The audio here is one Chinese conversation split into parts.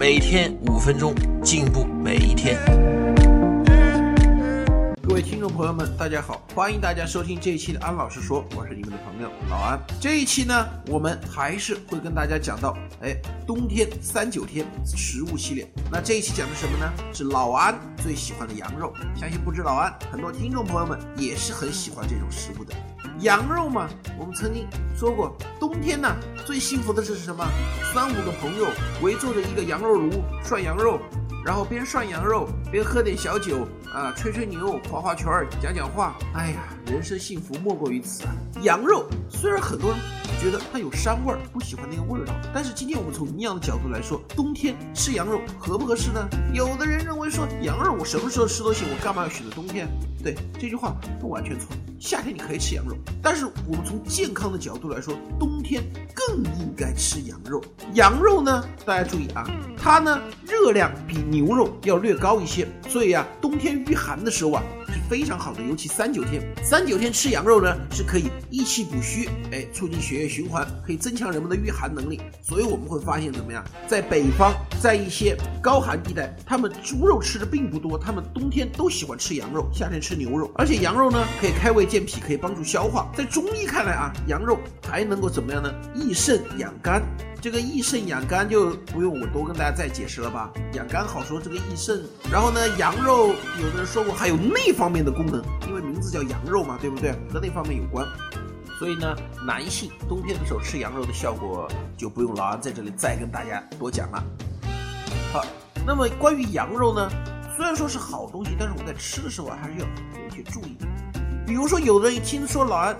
每天五分钟，进步每一天。各位听众朋友们，大家好，欢迎大家收听这一期的安老师说，我是你们的朋友老安。这一期呢，我们还是会跟大家讲到，哎，冬天三九天食物系列。那这一期讲的什么呢？是老安最喜欢的羊肉。相信不止老安，很多听众朋友们也是很喜欢这种食物的。羊肉嘛，我们曾经说过，冬天呢最幸福的是什么？三五个朋友围坐着一个羊肉炉涮羊肉，然后边涮羊肉边喝点小酒啊，吹吹牛，划划拳，讲讲话。哎呀，人生幸福莫过于此啊！羊肉虽然很多觉得它有膻味儿，不喜欢那个味道，但是今天我们从营养的角度来说，冬天吃羊肉合不合适呢？有的人认为说羊肉我什么时候吃都行，我干嘛要选择冬天？对这句话不完全错。夏天你可以吃羊肉，但是我们从健康的角度来说，冬天更应该吃羊肉。羊肉呢，大家注意啊，它呢热量比牛肉要略高一些，所以啊，冬天御寒的时候啊非常好的，尤其三九天。三九天吃羊肉呢是可以益气补虚，哎，促进血液循环，可以增强人们的御寒能力。所以我们会发现怎么样，在北方，在一些高寒地带，他们猪肉吃的并不多，他们冬天都喜欢吃羊肉，夏天吃牛肉，而且羊肉呢可以开胃。健脾可以帮助消化，在中医看来啊，羊肉还能够怎么样呢？益肾养肝。这个益肾养肝就不用我多跟大家再解释了吧？养肝好说，这个益肾。然后呢，羊肉有的人说过还有那方面的功能，因为名字叫羊肉嘛，对不对？和那方面有关。所以呢，男性冬天的时候吃羊肉的效果就不用老安在这里再跟大家多讲了。好，那么关于羊肉呢，虽然说是好东西，但是我们在吃的时候还是要有一些注意。比如说，有的人一听说老安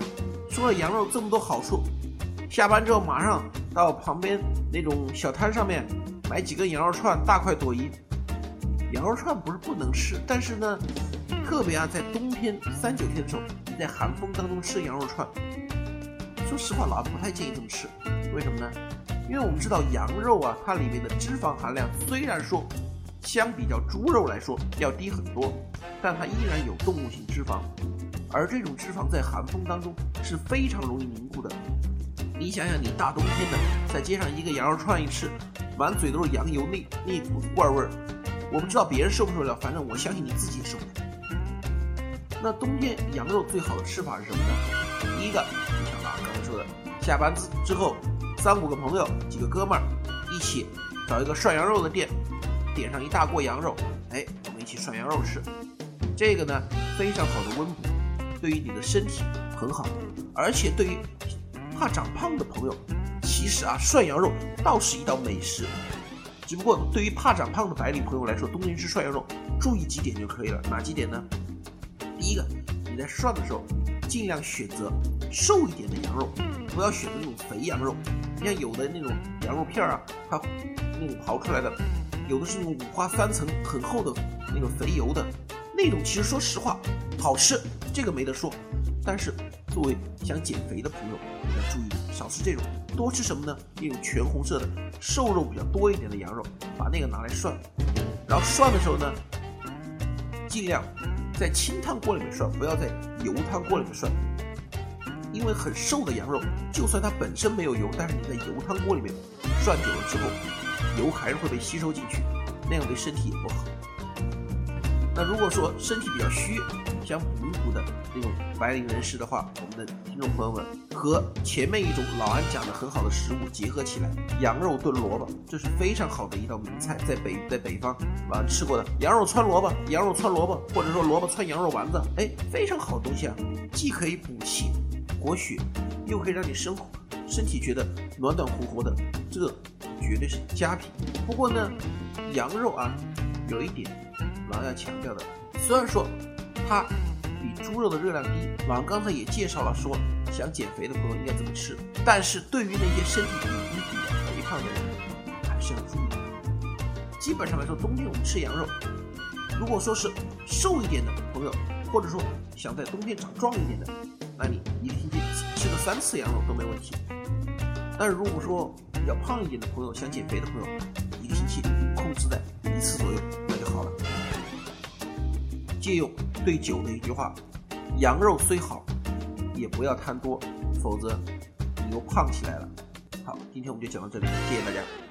说了羊肉这么多好处，下班之后马上到旁边那种小摊上面买几根羊肉串，大快朵颐。羊肉串不是不能吃，但是呢，特别啊，在冬天三九天的时候，你在寒风当中吃羊肉串，说实话，老安不太建议这么吃。为什么呢？因为我们知道羊肉啊，它里面的脂肪含量虽然说相比较猪肉来说要低很多，但它依然有动物性脂肪。而这种脂肪在寒风当中是非常容易凝固的。你想想，你大冬天的在街上一个羊肉串一吃，满嘴都是羊油那那股子怪味儿，我不知道别人受不受得了，反正我相信你自己受不了。那冬天羊肉最好的吃法是什么呢？第一个，就像啊刚才说的，下班之之后，三五个朋友、几个哥们儿一起找一个涮羊肉的店，点上一大锅羊肉，哎，我们一起涮羊肉吃。这个呢，非常好的温补。对于你的身体很好，而且对于怕长胖的朋友，其实啊涮羊肉倒是一道美食。只不过对于怕长胖的白领朋友来说，冬天吃涮羊肉注意几点就可以了。哪几点呢？第一个，你在涮的时候尽量选择瘦一点的羊肉，不要选择那种肥羊肉。你像有的那种羊肉片啊，它那种刨出来的，有的是那种五花三层很厚的那种肥油的。那种其实说实话好吃，这个没得说。但是作为想减肥的朋友，要注意少吃这种，多吃什么呢？那种全红色的瘦肉比较多一点的羊肉，把那个拿来涮。然后涮的时候呢，尽量在清汤锅里面涮，不要在油汤锅里面涮。因为很瘦的羊肉，就算它本身没有油，但是你在油汤锅里面涮久了之后，油还是会被吸收进去，那样对身体也不好。那如果说身体比较虚，想补一补的那种白领人士的话，我们的听众朋友们和前面一种老安讲的很好的食物结合起来，羊肉炖萝卜，这是非常好的一道名菜，在北在北方老安吃过的羊肉汆萝卜，羊肉汆萝卜，或者说萝卜汆羊肉丸子，哎，非常好东西啊，既可以补气活血，又可以让你生活身体觉得暖暖和和的，这绝对是佳品。不过呢，羊肉啊，有一点。老要强调的，虽然说它比猪肉的热量低，老刚才也介绍了说想减肥的朋友应该怎么吃，但是对于那些身体比较肥胖的人，还是要注意。基本上来说，冬天我们吃羊肉，如果说是瘦一点的朋友，或者说想在冬天长壮一点的，那你一个星期吃个三次羊肉都没问题。但是如果说比较胖一点的朋友，想减肥的朋友，一个星期控制在一次左右，那就好了。借用对酒的一句话：羊肉虽好，也不要贪多，否则你又胖起来了。好，今天我们就讲到这里，谢谢大家。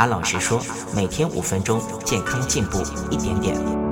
安老师说，每天五分钟，健康进步一点点。